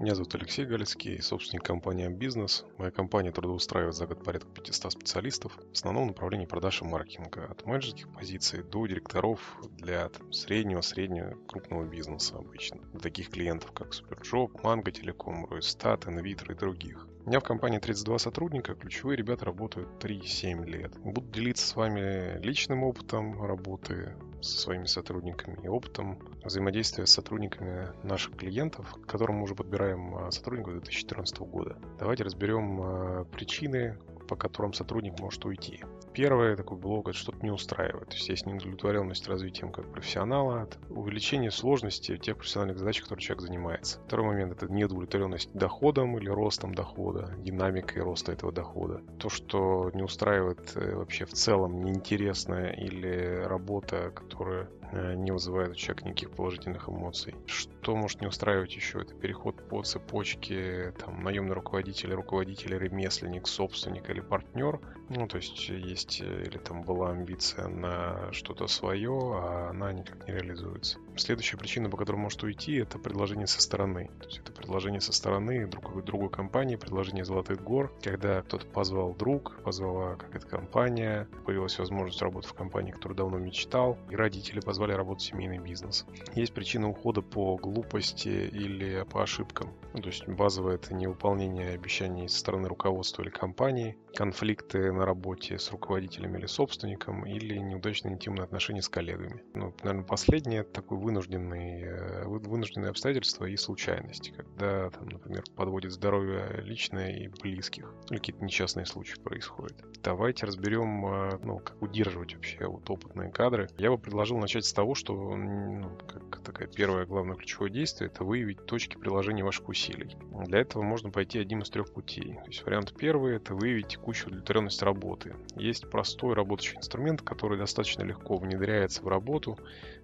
Меня зовут Алексей Галицкий, собственник компании «Бизнес». Моя компания трудоустраивает за год порядка 500 специалистов, в основном направлении продаж и маркетинга, от менеджерских позиций до директоров для среднего, среднего, крупного бизнеса обычно. Для таких клиентов, как Superjob, Манго Телеком, Roistat, Инвитро и других. У меня в компании 32 сотрудника, ключевые ребята работают 3-7 лет. Буду делиться с вами личным опытом работы со своими сотрудниками и опытом взаимодействия с сотрудниками наших клиентов, к которым мы уже подбираем а, сотрудников 2014 года. Давайте разберем а, причины, по которым сотрудник может уйти. Первый такой блок – это что-то не устраивает. То есть есть неудовлетворенность развитием как профессионала, увеличение сложности тех профессиональных задач, которые человек занимается. Второй момент – это неудовлетворенность доходом или ростом дохода, динамикой роста этого дохода. То, что не устраивает э, вообще в целом неинтересная или работа, которая не вызывает у человека никаких положительных эмоций. Что может не устраивать еще? Это переход по цепочке, там, наемный руководитель, руководитель, ремесленник, собственник или партнер. Ну, то есть есть э, или там была амбиция на что-то свое, а она никак не реализуется. Следующая причина, по которой может уйти, это предложение со стороны. То есть это предложение со стороны другой, другой компании, предложение Золотых гор, когда кто-то позвал друг, позвала какая-то компания, появилась возможность работать в компании, которую давно мечтал, и родители позвали работать в семейный бизнес. Есть причина ухода по глупости или по ошибкам. Ну, то есть базовое это невыполнение обещаний со стороны руководства или компании, конфликты на работе с руководителем или собственником, или неудачные интимные отношения с коллегами. Ну, наверное, последнее такой вынужденные, э, вынужденные обстоятельства и случайности, когда, там, например, подводит здоровье личное и близких, или какие-то несчастные случаи происходят. Давайте разберем, э, ну, как удерживать вообще вот опытные кадры. Я бы предложил начать с того, что, ну, как такая первое главное ключевое действие, это выявить точки приложения ваших усилий. Для этого можно пойти одним из трех путей. То есть вариант первый – это выявить текущую удовлетворенность работы. Есть простой работающий инструмент, который достаточно легко внедряется в работу,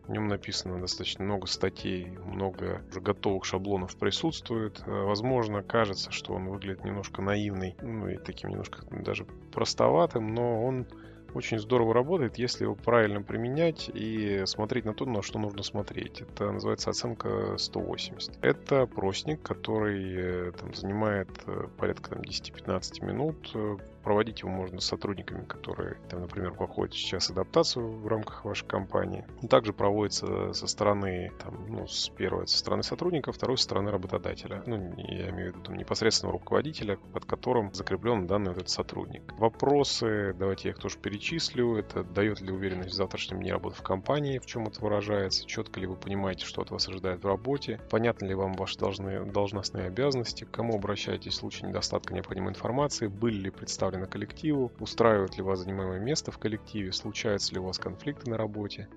в нем написано достаточно много статей, много уже готовых шаблонов присутствует. Э, возможно, кажется, что он выглядит немножко наивный, ну и таким немножко даже простоватым, но он очень здорово работает, если его правильно применять и смотреть на то, на что нужно смотреть. Это называется оценка 180. Это простник, который э, там, занимает э, порядка там, 10-15 минут Проводить его можно с сотрудниками, которые, там, например, проходят сейчас адаптацию в рамках вашей компании. Он также проводится со стороны, там, ну, с первой со стороны сотрудника, второй со стороны работодателя. Ну, я имею в виду там, непосредственного руководителя, под которым закреплен данный этот сотрудник. Вопросы, давайте я их тоже перечислю. Это дает ли уверенность в завтрашнем дне работы в компании, в чем это выражается, четко ли вы понимаете, что от вас ожидает в работе, понятны ли вам ваши должны, должностные обязанности, к кому обращаетесь в случае недостатка необходимой информации, были ли представлены представлены коллективу, устраивает ли вас занимаемое место в коллективе, случаются ли у вас конфликты на работе,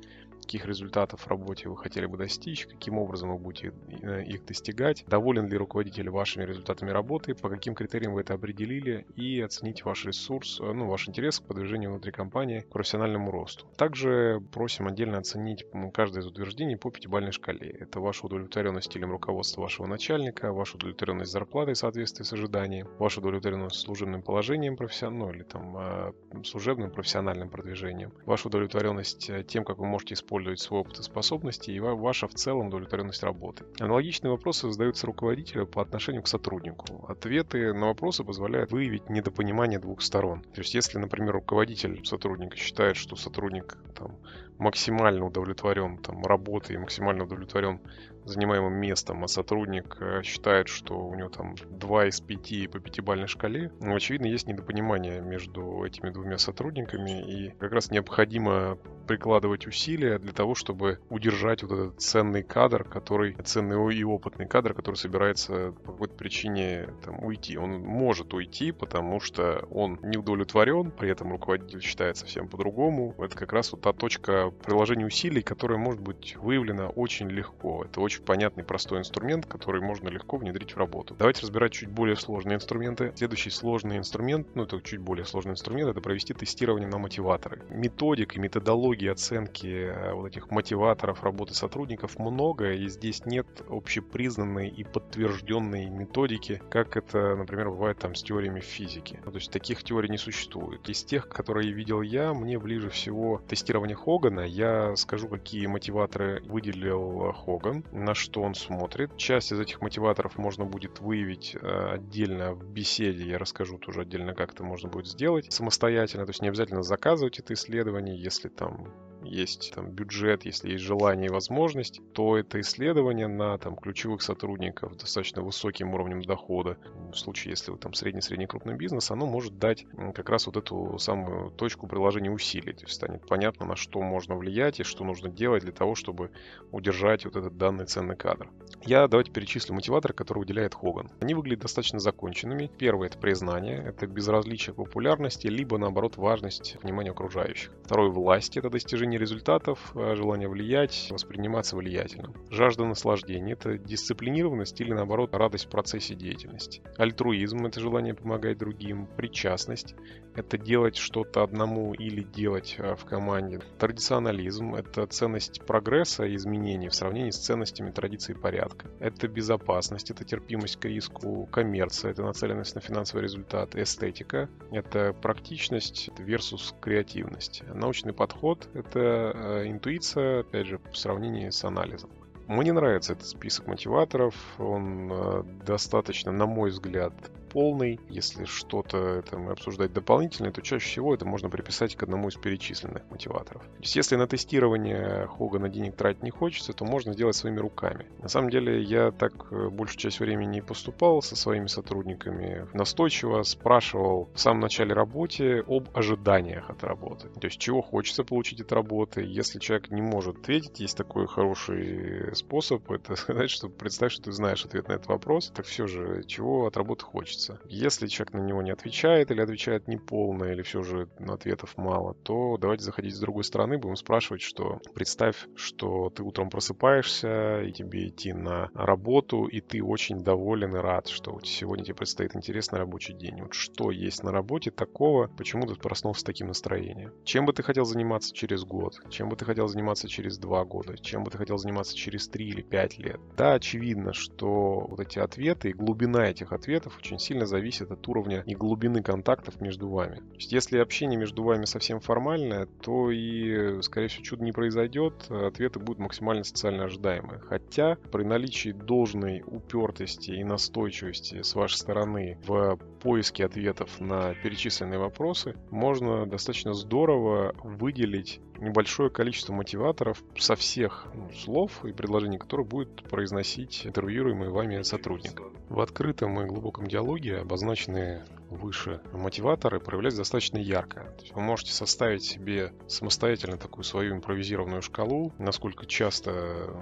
каких результатов в работе вы хотели бы достичь, каким образом вы будете э, их достигать, доволен ли руководитель вашими результатами работы, по каким критериям вы это определили и оценить ваш ресурс, э, ну, ваш интерес к продвижению внутри компании, к профессиональному росту. Также просим отдельно оценить каждое из утверждений по пятибалльной шкале. Это ваша удовлетворенность стилем руководства вашего начальника, ваша удовлетворенность зарплатой в соответствии с ожиданием, ваша удовлетворенность служебным положением профессиональным, ну, или там э, служебным профессиональным продвижением, ваша удовлетворенность тем, как вы можете использовать использовать свой опыт и способности и ваша в целом удовлетворенность работы. Аналогичные вопросы задаются руководителю по отношению к сотруднику. Ответы на вопросы позволяют выявить недопонимание двух сторон. То есть если, например, руководитель сотрудника считает, что сотрудник там, максимально удовлетворен там, работой и максимально удовлетворен занимаемым местом, а сотрудник э, считает, что у него там 2 из 5 по пятибалльной шкале, ну, очевидно, есть недопонимание между этими двумя сотрудниками, и как раз необходимо прикладывать усилия для того, чтобы удержать вот этот ценный кадр, который, ценный и опытный кадр, который собирается по какой-то причине там, уйти. Он может уйти, потому что он не удовлетворен, при этом руководитель считает совсем по-другому. Это как раз вот та точка приложения усилий, которая может быть выявлена очень легко. Это очень понятный, простой инструмент, который можно легко внедрить в работу. Давайте разбирать чуть более сложные инструменты. Следующий сложный инструмент, ну это чуть более сложный инструмент, это провести тестирование на мотиваторы. Методик и методологии оценки э, вот этих мотиваторов работы сотрудников много, и здесь нет общепризнанной и подтвержденной методики, как это, например, бывает там с теориями физики. Ну, то есть таких теорий не существует. Из тех, которые видел я, мне ближе всего тестирование Хогана я скажу, какие мотиваторы выделил Хоган, на что он смотрит. Часть из этих мотиваторов можно будет выявить э, отдельно в беседе. Я расскажу тоже отдельно, как это можно будет сделать самостоятельно. То есть не обязательно заказывать это исследование, если там есть там, бюджет, если есть желание и возможность, то это исследование на там, ключевых сотрудников достаточно высоким уровнем дохода, в случае, если вы там средний-средний крупный бизнес, оно может дать как раз вот эту самую точку приложения усилий. То есть станет понятно, на что можно влиять и что нужно делать для того, чтобы удержать вот этот данный ценный кадр. Я давайте перечислю мотиваторы, которые выделяет Хоган. Они выглядят достаточно законченными. Первое — это признание, это безразличие популярности, либо, наоборот, важность внимания окружающих. Второе — власть — это достижение результатов, а желание влиять, восприниматься влиятельным. Жажда наслаждения — это дисциплинированность или, наоборот, радость в процессе деятельности. Альтруизм — это желание помогать другим. Причастность — это делать что-то одному или делать а, в команде. Традиционализм — это ценность прогресса и изменений в сравнении с ценностями традиции порядка. Это безопасность, это терпимость к риску. Коммерция — это нацеленность на финансовый результат. Эстетика — это практичность versus креативность. Научный подход — это э, интуиция, опять же, в сравнении с анализом. Мне нравится этот список мотиваторов. Он э, достаточно, на мой взгляд, полный. Если что-то там обсуждать дополнительное, то чаще всего это можно приписать к одному из перечисленных мотиваторов. То есть если на тестирование Хогана денег тратить не хочется, то можно сделать своими руками. На самом деле я так э, большую часть времени не поступал со своими сотрудниками. Настойчиво спрашивал в самом начале работы об ожиданиях от работы. То есть чего хочется получить от работы. Если человек не может ответить, есть такой хороший способ. Это сказать, что представь, что ты знаешь ответ на этот вопрос. Так все же, чего от работы хочется хочется. Если человек на него не отвечает или отвечает неполно, или все же ответов мало, то давайте заходить с другой стороны, будем спрашивать, что представь, что ты утром просыпаешься, и тебе идти на работу, и ты очень доволен и рад, что сегодня тебе предстоит интересный рабочий день. Вот что есть на работе такого, почему ты проснулся с таким настроением? Чем бы ты хотел заниматься через год? Чем бы ты хотел заниматься через два года? Чем бы ты хотел заниматься через три или пять лет? Да, очевидно, что вот эти ответы и глубина этих ответов очень сильно сильно зависит от уровня и глубины контактов между вами. То есть, если общение между вами совсем формальное, то и, скорее всего, чудо не произойдет, ответы будут максимально социально ожидаемые. Хотя при наличии должной упертости и настойчивости с вашей стороны в поиске ответов на перечисленные вопросы, можно достаточно здорово выделить небольшое количество мотиваторов со всех ну, слов и предложений, которые будет произносить интервьюируемый вами сотрудник. В открытом и глубоком диалоге обозначены выше мотиваторы проявляются достаточно ярко. То есть вы можете составить себе самостоятельно такую свою импровизированную шкалу, насколько часто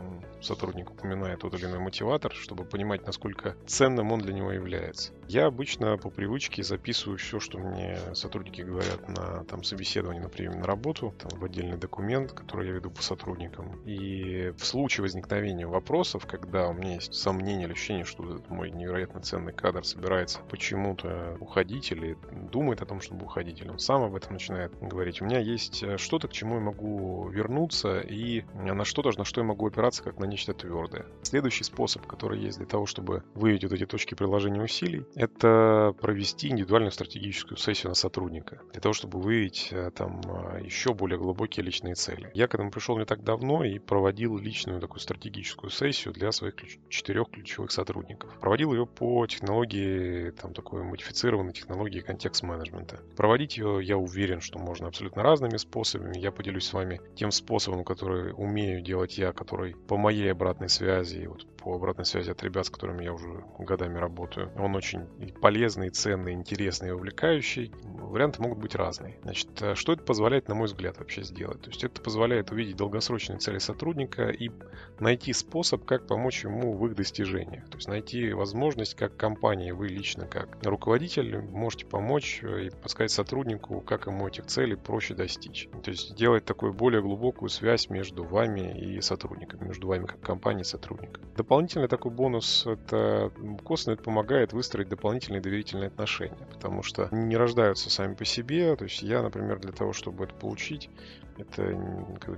сотрудник упоминает тот или иной мотиватор, чтобы понимать, насколько ценным он для него является. Я обычно по привычке записываю все, что мне сотрудники говорят на там, собеседовании, например, на работу, там, в отдельный документ, который я веду по сотрудникам. И в случае возникновения вопросов, когда у меня есть сомнения или ощущение, что мой невероятно ценный кадр собирается почему-то уходить уходить или думает о том, чтобы уходить, или он сам об этом начинает говорить. У меня есть э, что-то, к чему я могу вернуться, и на что-то, на что я могу опираться, как на нечто твердое. Следующий способ, который есть для того, чтобы выявить вот эти точки приложения усилий, это провести индивидуальную стратегическую сессию на сотрудника, для того, чтобы выявить э, там э, еще более глубокие личные цели. Я к этому пришел не так давно и проводил личную такую стратегическую сессию для своих ключ- четырех ключевых сотрудников. Проводил ее по технологии там такой модифицированной современной технологии контекст-менеджмента. Проводить ее, я уверен, что можно абсолютно разными способами. Я поделюсь с вами тем способом, который умею делать я, который по моей обратной связи, вот по обратной связи от ребят, с которыми я уже годами работаю. Он очень полезный, ценный, интересный и увлекающий. Варианты могут быть разные. Значит, э, что это позволяет, на мой взгляд, вообще сделать? То есть это позволяет увидеть долгосрочные цели сотрудника и найти способ, как помочь ему в их достижениях. То есть найти возможность, как компания, вы лично, как руководитель, можете помочь э, и подсказать сотруднику, как ему этих целей проще достичь. То есть сделать такую более глубокую связь между вами и сотрудниками, между вами как компанией и сотрудником. Дополнительный такой бонус, это косвенно это помогает выстроить дополнительные доверительные отношения, потому что не рождаются сами по себе. То есть я, например, для того, чтобы это получить, Это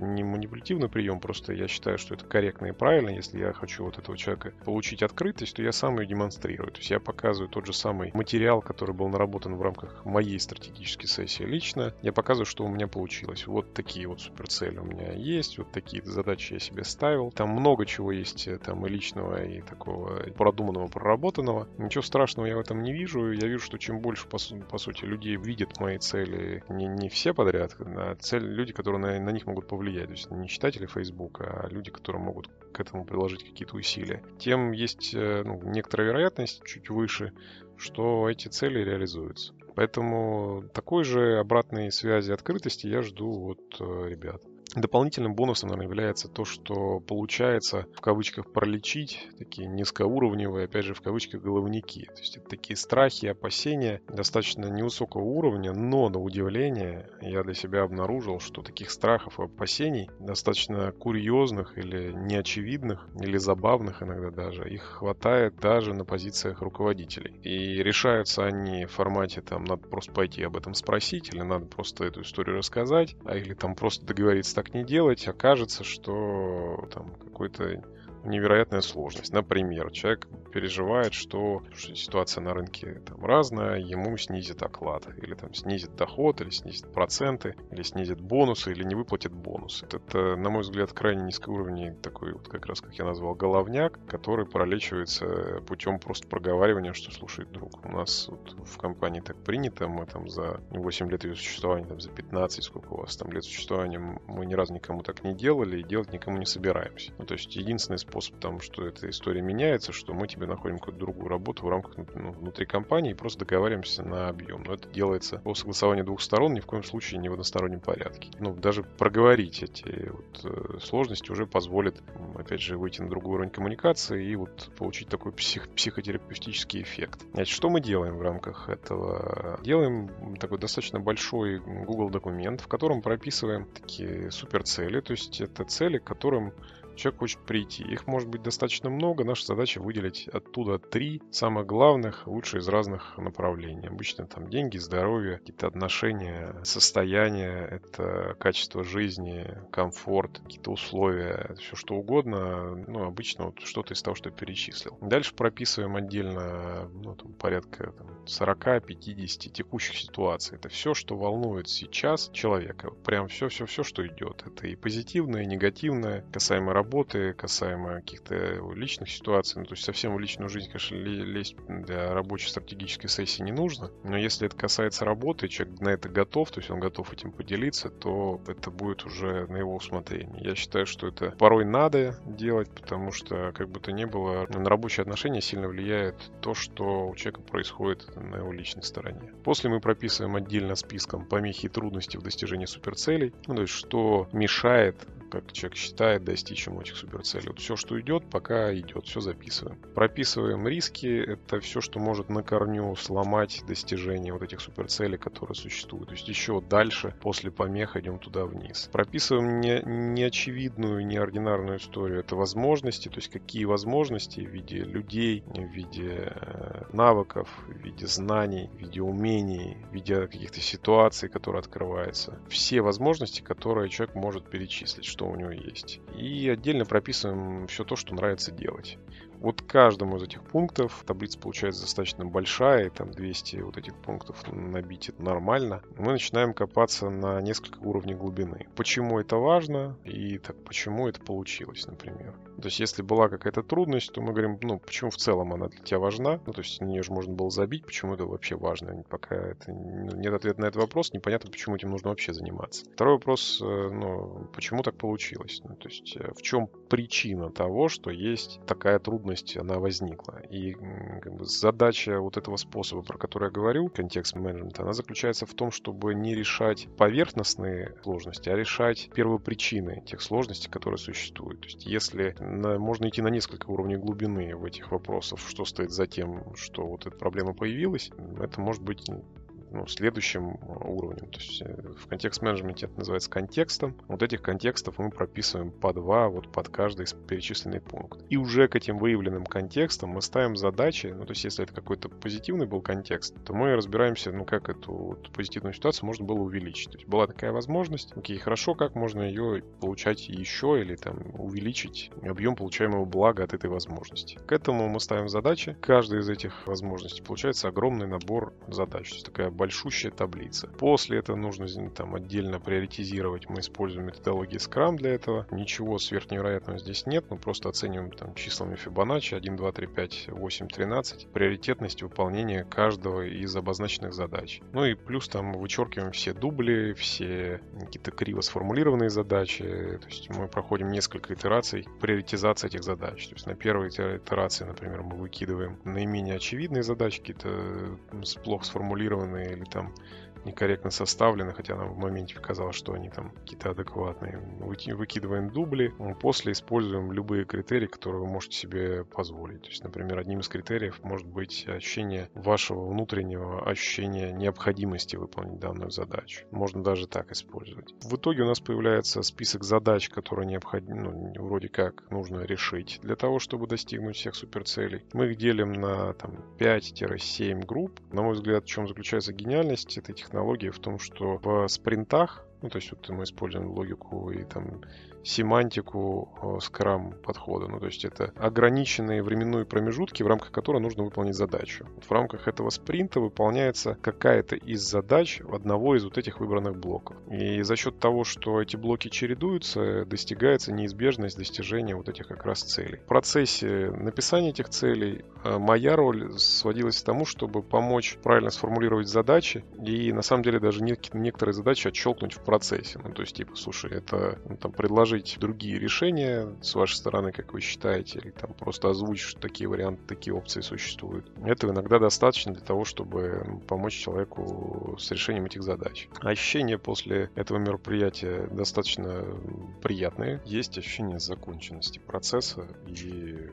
не манипулятивный прием, просто я считаю, что это корректно и правильно. Если я хочу вот этого человека получить открытость, то я сам ее демонстрирую. То есть я показываю тот же самый материал, который был наработан в рамках моей стратегической сессии лично. Я показываю, что у меня получилось. Вот такие вот суперцели у меня есть, вот такие задачи я себе ставил. Там много чего есть, э, там и личного, и такого продуманного, проработанного. Ничего страшного я в этом не вижу. Я вижу, что чем больше, по, по сути, людей видят мои цели, не, не все подряд, а цель, люди, которые на, на них могут повлиять. То есть не читатели Facebook, а люди, которые могут к этому приложить какие-то усилия. Тем есть э, ну, некоторая вероятность, чуть выше, что эти цели реализуются. Поэтому такой же обратной связи открытости я жду от э, ребят. Дополнительным бонусом, наверное, является то, что получается в кавычках пролечить такие низкоуровневые, опять же, в кавычках головники. То есть это такие страхи, опасения достаточно невысокого уровня, но на удивление я для себя обнаружил, что таких страхов и опасений достаточно курьезных или неочевидных, или забавных иногда даже, их хватает даже на позициях руководителей. И решаются они в формате там надо просто пойти об этом спросить, или надо просто эту историю рассказать, а или там просто договориться так не делать, окажется, что там какой-то невероятная сложность. Например, человек переживает, что ситуация на рынке там разная, ему снизит оклад, или там снизит доход, или снизит проценты, или снизит бонусы, или не выплатит бонусы. Это, на мой взгляд, крайне низкоуровневый такой вот как раз, как я назвал, головняк, который пролечивается путем просто проговаривания, что слушает друг. У нас вот в компании так принято, мы там за 8 лет ее существования, там за 15, сколько у вас там лет существования, мы ни разу никому так не делали и делать никому не собираемся. Ну, то есть единственный способ способ, потому что эта история меняется, что мы тебе находим какую-то другую работу в рамках ну, внутри компании и просто договариваемся на объем. Но это делается по согласованию двух сторон, ни в коем случае не в одностороннем порядке. Ну, даже проговорить эти вот, э, сложности уже позволит, опять же, выйти на другой уровень коммуникации и вот получить такой псих, психотерапевтический эффект. Значит, что мы делаем в рамках этого? Делаем такой достаточно большой Google документ, в котором прописываем такие суперцели, то есть это цели, к которым человек хочет прийти. Их может быть достаточно много. Наша задача выделить оттуда три самых главных, лучше из разных направлений. Обычно там деньги, здоровье, какие-то отношения, состояние, это качество жизни, комфорт, какие-то условия, все что угодно. Ну, обычно вот что-то из того, что я перечислил. Дальше прописываем отдельно ну, там, порядка там, 40-50 текущих ситуаций. Это все, что волнует сейчас человека. Прям все-все-все, что идет. Это и позитивное, и негативное, касаемо работы, работы, касаемо каких-то личных ситуаций. Ну, то есть совсем в личную жизнь, конечно, лезть для рабочей стратегической сессии не нужно. Но если это касается работы, человек на это готов, то есть он готов этим поделиться, то это будет уже на его усмотрение. Я считаю, что это порой надо делать, потому что, как бы то ни было, на рабочие отношения сильно влияет то, что у человека происходит на его личной стороне. После мы прописываем отдельно списком помехи и трудности в достижении суперцелей, ну, то есть что мешает как человек считает, достичь ему этих суперцелей. Вот все, что идет, пока идет, все записываем. Прописываем риски, это все, что может на корню сломать достижение вот этих суперцелей, которые существуют. То есть еще дальше, после помех, идем туда вниз. Прописываем не, неочевидную, неординарную историю. Это возможности, то есть какие возможности в виде людей, в виде э, навыков, в виде знаний, в виде умений, в виде каких-то ситуаций, которые открываются. Все возможности, которые человек может перечислить, что у него есть. И отдельно прописываем все то, что нравится делать. Вот каждому из этих пунктов таблица получается достаточно большая, там 200 вот этих пунктов набить это нормально. Мы начинаем копаться на несколько уровней глубины. Почему это важно и так почему это получилось, например. То есть, если была какая-то трудность, то мы говорим, ну, почему в целом она для тебя важна? Ну, то есть, на нее же можно было забить, почему это вообще важно. Пока это нет ответа на этот вопрос, непонятно, почему этим нужно вообще заниматься. Второй вопрос, э, ну, почему так получилось? Ну, то есть, э, в чем причина того, что есть такая трудность, она возникла? И как бы, задача вот этого способа, про который я говорю, контекст менеджмента, она заключается в том, чтобы не решать поверхностные сложности, а решать первопричины тех сложностей, которые существуют. То есть, если на, можно идти на несколько уровней глубины в этих вопросах, что стоит за тем, что вот эта проблема появилась. Это может быть ну, следующим уровнем. То есть э, в контекст-менеджменте это называется контекстом. Вот этих контекстов мы прописываем по два вот под каждый перечисленный пункт. И уже к этим выявленным контекстам мы ставим задачи. Ну, то есть если это какой-то позитивный был контекст, то мы разбираемся, ну, как эту вот позитивную ситуацию можно было увеличить. То есть была такая возможность. Окей, хорошо, как можно ее получать еще или там увеличить объем получаемого блага от этой возможности. К этому мы ставим задачи. Каждая из этих возможностей получается огромный набор задач. То есть такая большущая таблица. После этого нужно там отдельно приоритизировать. Мы используем методологии Scrum для этого. Ничего сверхневероятного здесь нет. Мы просто оцениваем там числами Fibonacci 1, 2, 3, 5, 8, 13. Приоритетность выполнения каждого из обозначенных задач. Ну и плюс там вычеркиваем все дубли, все какие-то криво сформулированные задачи. То есть мы проходим несколько итераций приоритизации этих задач. То есть на первой итерации, например, мы выкидываем наименее очевидные задачи, какие-то плохо сформулированные или там некорректно составлены, хотя нам в моменте показалось, что они там какие-то адекватные. Выкидываем дубли, после используем любые критерии, которые вы можете себе позволить. То есть, например, одним из критериев может быть ощущение вашего внутреннего ощущения необходимости выполнить данную задачу. Можно даже так использовать. В итоге у нас появляется список задач, которые необходимо, ну, вроде как нужно решить для того, чтобы достигнуть всех суперцелей. Мы их делим на там, 5-7 групп. На мой взгляд, в чем заключается гениальность этой технологии? Технологии в том, что в спринтах, ну, то есть вот мы используем логику и там семантику Scrum подхода. Ну, то есть это ограниченные временные промежутки, в рамках которых нужно выполнить задачу. В рамках этого спринта выполняется какая-то из задач одного из вот этих выбранных блоков. И за счет того, что эти блоки чередуются, достигается неизбежность достижения вот этих как раз целей. В процессе написания этих целей э, моя роль сводилась к тому, чтобы помочь правильно сформулировать задачи и на самом деле даже некоторые задачи отщелкнуть в процессе. Ну, то есть, типа, слушай, это ну, там предложение предложить другие решения с вашей стороны, как вы считаете, или там просто озвучить, что такие варианты, такие опции существуют. Этого иногда достаточно для того, чтобы помочь человеку с решением этих задач. Ощущения после этого мероприятия достаточно приятные. Есть ощущение законченности процесса и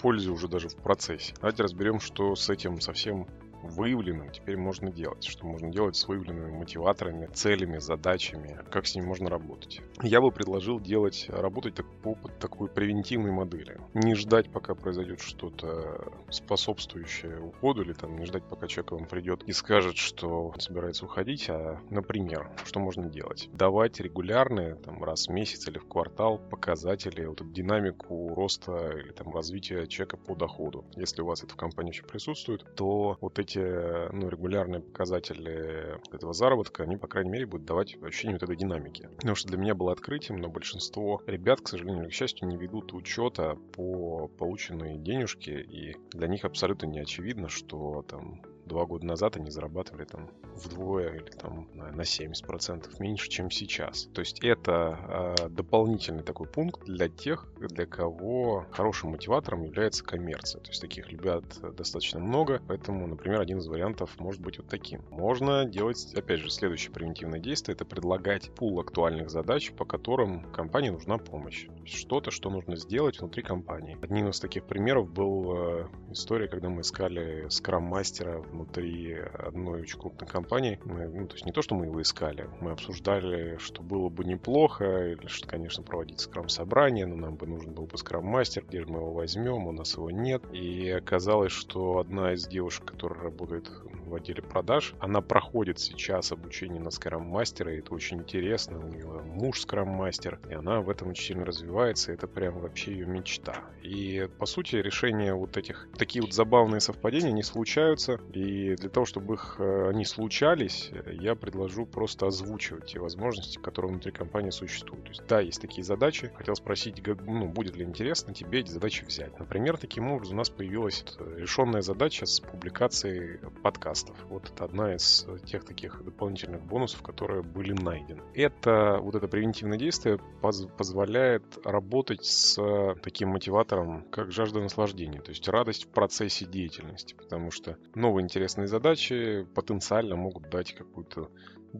пользы уже даже в процессе. Давайте разберем, что с этим совсем выявленным теперь можно делать, что можно делать с выявленными мотиваторами, целями, задачами, как с ними можно работать. Я бы предложил делать, работать так, по такой превентивной модели. Не ждать, пока произойдет что-то способствующее уходу, или там не ждать, пока человек вам придет и скажет, что он собирается уходить, а, например, что можно делать? Давать регулярные, там, раз в месяц или в квартал показатели, вот эту динамику роста или там развития человека по доходу. Если у вас это в компании еще присутствует, то вот эти эти ну, регулярные показатели этого заработка, они, по крайней мере, будут давать ощущение вот этой динамики. Потому что для меня было открытием, но большинство ребят, к сожалению или к счастью, не ведут учета по полученной денежке, и для них абсолютно не очевидно, что там два года назад они зарабатывали там вдвое или там на 70% меньше, чем сейчас. То есть это э, дополнительный такой пункт для тех, для кого хорошим мотиватором является коммерция. То есть таких ребят достаточно много, поэтому, например, один из вариантов может быть вот таким. Можно делать, опять же, следующее превентивное действие, это предлагать пул актуальных задач, по которым компании нужна помощь. Что-то, что нужно сделать внутри компании. Одним из таких примеров был э, история, когда мы искали скрам-мастера внутри одной очень крупной компании. Мы, ну, то есть не то, что мы его искали, мы обсуждали, что было бы неплохо, или что, конечно, проводить скрам-собрание, но нам бы нужен был бы скрам-мастер, где же мы его возьмем, у нас его нет. И оказалось, что одна из девушек, которая работает в отделе продаж. Она проходит сейчас обучение на скрам-мастера, и это очень интересно. У нее муж скрам-мастер, и она в этом очень сильно развивается, это прям вообще ее мечта. И, по сути, решение вот этих, такие вот забавные совпадения не случаются, и для того, чтобы их, э, они случались, я предложу просто озвучивать те возможности, которые внутри компании существуют. То есть, да, есть такие задачи. Хотел спросить, ну, будет ли интересно тебе эти задачи взять. Например, таким образом у нас появилась решенная задача с публикацией подкаста подкастов. Вот это одна из тех таких дополнительных бонусов, которые были найдены. Это вот это превентивное действие поз позволяет работать с таким мотиватором, как жажда наслаждения, то есть радость в процессе деятельности, потому что новые интересные задачи потенциально могут дать какую-то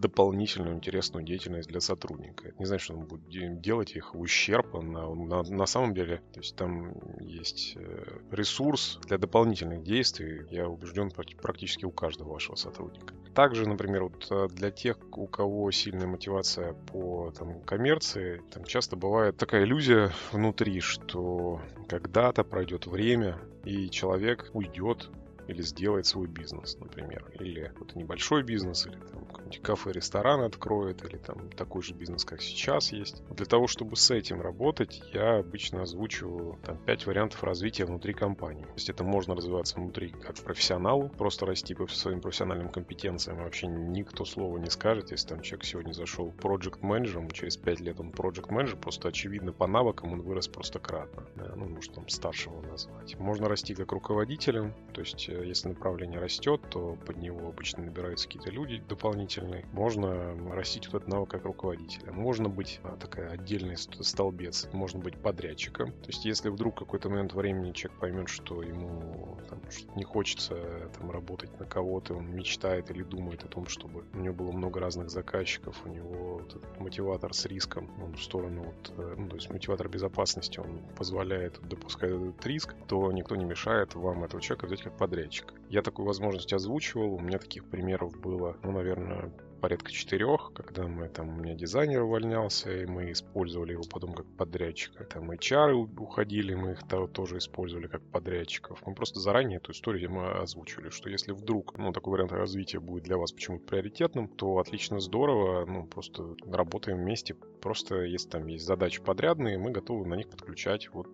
дополнительную интересную деятельность для сотрудника. Не значит, что он будет делать их в ущерб на, на, на самом деле. То есть там есть э, ресурс для дополнительных действий, я убежден, практически у каждого вашего сотрудника. также, например, вот э, для тех, у кого сильная мотивация по там, коммерции, там часто бывает такая иллюзия внутри, что когда-то пройдет время, и человек уйдет или сделает свой бизнес, например. Или вот небольшой бизнес, или там какой-нибудь кафе, ресторан откроет, или там такой же бизнес, как сейчас есть. Для того, чтобы с этим работать, я обычно озвучиваю там 5 вариантов развития внутри компании. То есть это можно развиваться внутри как профессионалу, просто расти по своим профессиональным компетенциям. Вообще никто слова не скажет, если там человек сегодня зашел проект менеджером через 5 лет он проект менеджер, просто очевидно по навыкам он вырос просто кратно. Да, ну, может там старшего назвать. Можно расти как руководителем, то есть э, если направление растет, то под него обычно набираются какие-то люди дополнительные. Можно растить вот этот навык как руководителя. Можно быть а, такая отдельный столбец, можно быть подрядчиком. То есть если вдруг какой-то момент времени человек поймет, что ему там, что не хочется там, работать на кого-то, он мечтает или думает о том, чтобы у него было много разных заказчиков, у него вот этот мотиватор с риском, он в сторону вот, э, ну, то есть мотиватор безопасности, он позволяет допускать этот риск, то никто не мешает вам этого человека взять как подрядчик подрядчика. Я такую возможность озвучивал, у меня таких примеров было, ну, наверное, порядка четырех, когда мы там, у меня дизайнер увольнялся, и мы использовали его потом как подрядчика. Там HR уходили, мы их тоже использовали как подрядчиков. Мы просто заранее эту историю мы озвучивали, что если вдруг, ну, такой вариант развития будет для вас почему-то приоритетным, то отлично, здорово, ну, просто работаем вместе. Просто если там есть задачи подрядные, мы готовы на них подключать вот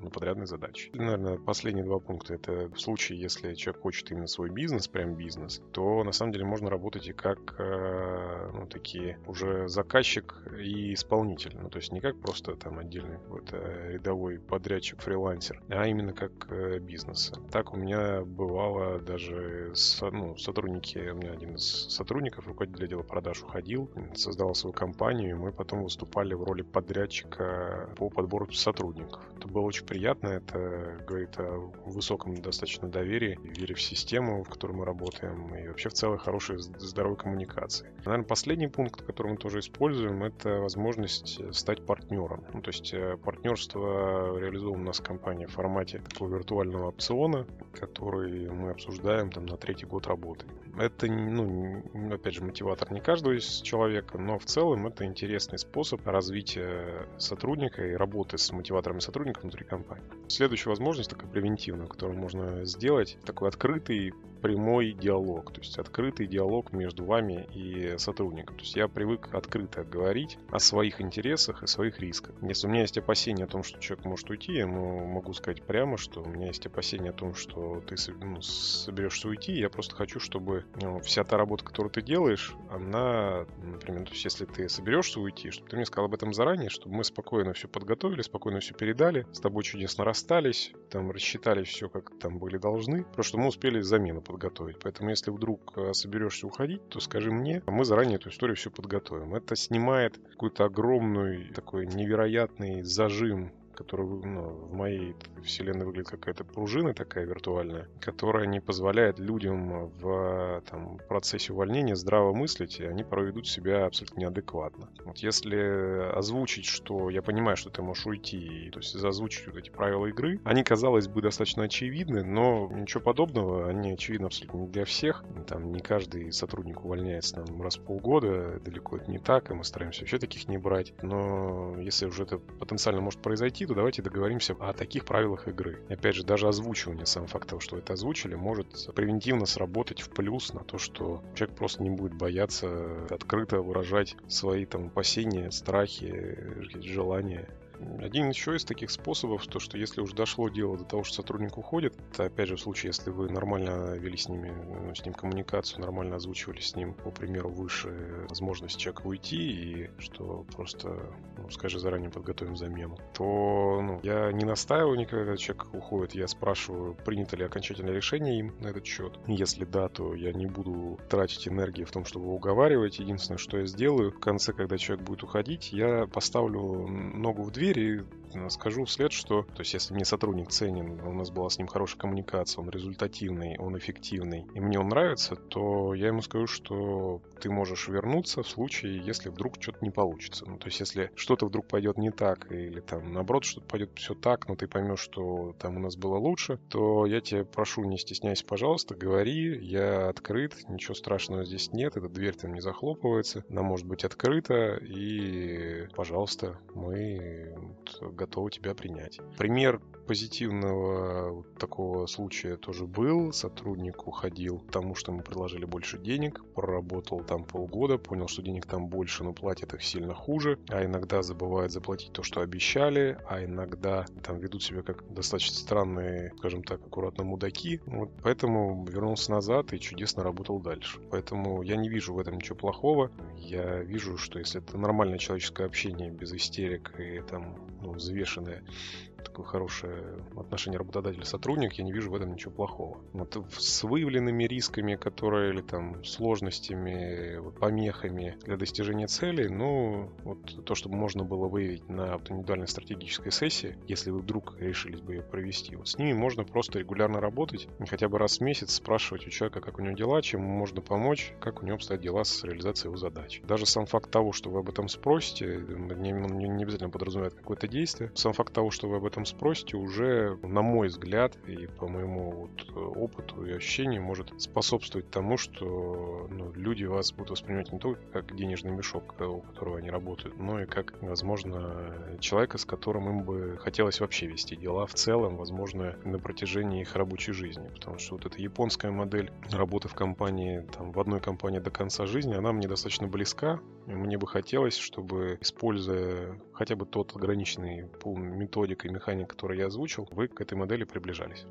на подрядные задачи. Наверное, последние два пункта. Это в случае, если человек хочет именно свой бизнес, прям бизнес, то на самом деле можно работать и как э, Э, ну, такие уже заказчик и исполнитель. Ну, то есть не как просто там отдельный какой-то рядовой подрядчик, фрилансер, а именно как э, бизнес. Так у меня бывало даже с, ну, сотрудники, у меня один из сотрудников, руководитель отдела продаж уходил, создавал свою компанию, и мы потом выступали в роли подрядчика по подбору сотрудников. Это было очень приятно, это говорит о высоком достаточно доверии, вере в систему, в которой мы работаем, и вообще в целом хорошей здоровой коммуникации. Наверное, последний пункт, который мы тоже используем, это возможность э, стать партнером. Ну, то есть э, партнерство реализовано у нас в компании в формате такого виртуального опциона, который мы обсуждаем там на третий год работы. Это, ну, опять же, мотиватор не каждого из человека, но в целом это интересный способ развития сотрудника и работы с мотиваторами сотрудника внутри компании. Следующая возможность, такая превентивная, которую можно сделать, такой открытый прямой диалог, то есть открытый диалог между вами и сотрудником. То есть я привык открыто говорить о своих интересах и своих рисках. Если у меня есть опасения о том, что человек может уйти, я ему могу сказать прямо, что у меня есть опасения о том, что ты ну, соберешься уйти, я просто хочу, чтобы ну, вся та работа, которую ты делаешь, она, например, то есть если ты соберешься уйти, чтобы ты мне сказал об этом заранее, чтобы мы спокойно все подготовили, спокойно все передали, с тобой чудесно расстались, там рассчитали все, как там были должны, просто мы успели замену подготовить. Поэтому если вдруг э, соберешься уходить, то скажи мне, а мы заранее эту историю все подготовим. Это снимает какой-то огромный такой невероятный зажим который ну, в моей вселенной выглядит какая-то пружина такая виртуальная, которая не позволяет людям в там, процессе увольнения здраво мыслить, и они порой ведут себя абсолютно неадекватно. Вот если озвучить, что я понимаю, что ты можешь уйти, то есть озвучить вот эти правила игры, они, казалось бы, достаточно очевидны, но ничего подобного, они очевидны абсолютно не для всех. Там не каждый сотрудник увольняется там, раз в полгода, далеко это не так, и мы стараемся вообще таких не брать. Но если уже это потенциально может произойти, то давайте договоримся о таких правилах игры. И опять же, даже озвучивание, сам факт того, что это озвучили, может превентивно сработать в плюс на то, что человек просто не будет бояться открыто выражать свои там опасения, страхи, желания один еще из таких способов, то что если уже дошло дело до того, что сотрудник уходит, это опять же в случае, если вы нормально вели с ними, ну, с ним коммуникацию, нормально озвучивали с ним, по примеру, выше возможность человека уйти, и что просто, ну, скажи, заранее подготовим замену, то ну, я не настаиваю никогда, когда человек уходит, я спрашиваю, принято ли окончательное решение им на этот счет. Если да, то я не буду тратить энергии в том, чтобы уговаривать. Единственное, что я сделаю, в конце, когда человек будет уходить, я поставлю ногу в дверь дверь и скажу вслед, что, то есть если мне сотрудник ценен, у нас была с ним хорошая коммуникация, он результативный, он эффективный, и мне он нравится, то я ему скажу, что ты можешь вернуться в случае, если вдруг что-то не получится. Ну, то есть если что-то вдруг пойдет не так, или там наоборот что-то пойдет все так, но ты поймешь, что там у нас было лучше, то я тебя прошу, не стесняйся, пожалуйста, говори, я открыт, ничего страшного здесь нет, эта дверь там не захлопывается, она может быть открыта, и, пожалуйста, мы готовы тебя принять. Пример позитивного такого случая тоже был. Сотрудник уходил потому, что мы предложили больше денег, проработал там полгода, понял, что денег там больше, но платят их сильно хуже, а иногда забывают заплатить то, что обещали, а иногда там ведут себя как достаточно странные, скажем так, аккуратно мудаки. Вот поэтому вернулся назад и чудесно работал дальше. Поэтому я не вижу в этом ничего плохого. Я вижу, что если это нормальное человеческое общение без истерик и там ну, взвешенное такое хорошее отношение работодатель-сотрудник, я не вижу в этом ничего плохого. Вот с выявленными рисками, которые или там сложностями, помехами для достижения целей, ну, вот то, чтобы можно было выявить на вот, индивидуальной стратегической сессии, если вы вдруг решились бы ее провести, вот с ними можно просто регулярно работать, хотя бы раз в месяц спрашивать у человека, как у него дела, чем можно помочь, как у него обстоят дела с реализацией его задач. Даже сам факт того, что вы об этом спросите, не, не обязательно подразумевает какое-то действие, сам факт того, что вы об этом спросите, уже, на мой взгляд, и по моему вот э, опыту и ощущению, может способствовать тому, что ну, люди вас будут воспринимать не только как денежный мешок, э, у которого они работают, но и как, возможно, человека, с которым им бы хотелось вообще вести дела в целом, возможно, на протяжении их рабочей жизни. Потому что вот эта японская модель работы в компании, там, в одной компании до конца жизни, она мне достаточно близка. Мне бы хотелось, чтобы, используя хотя бы тот ограниченный пул методик механик, который я озвучил, вы к этой модели приближались.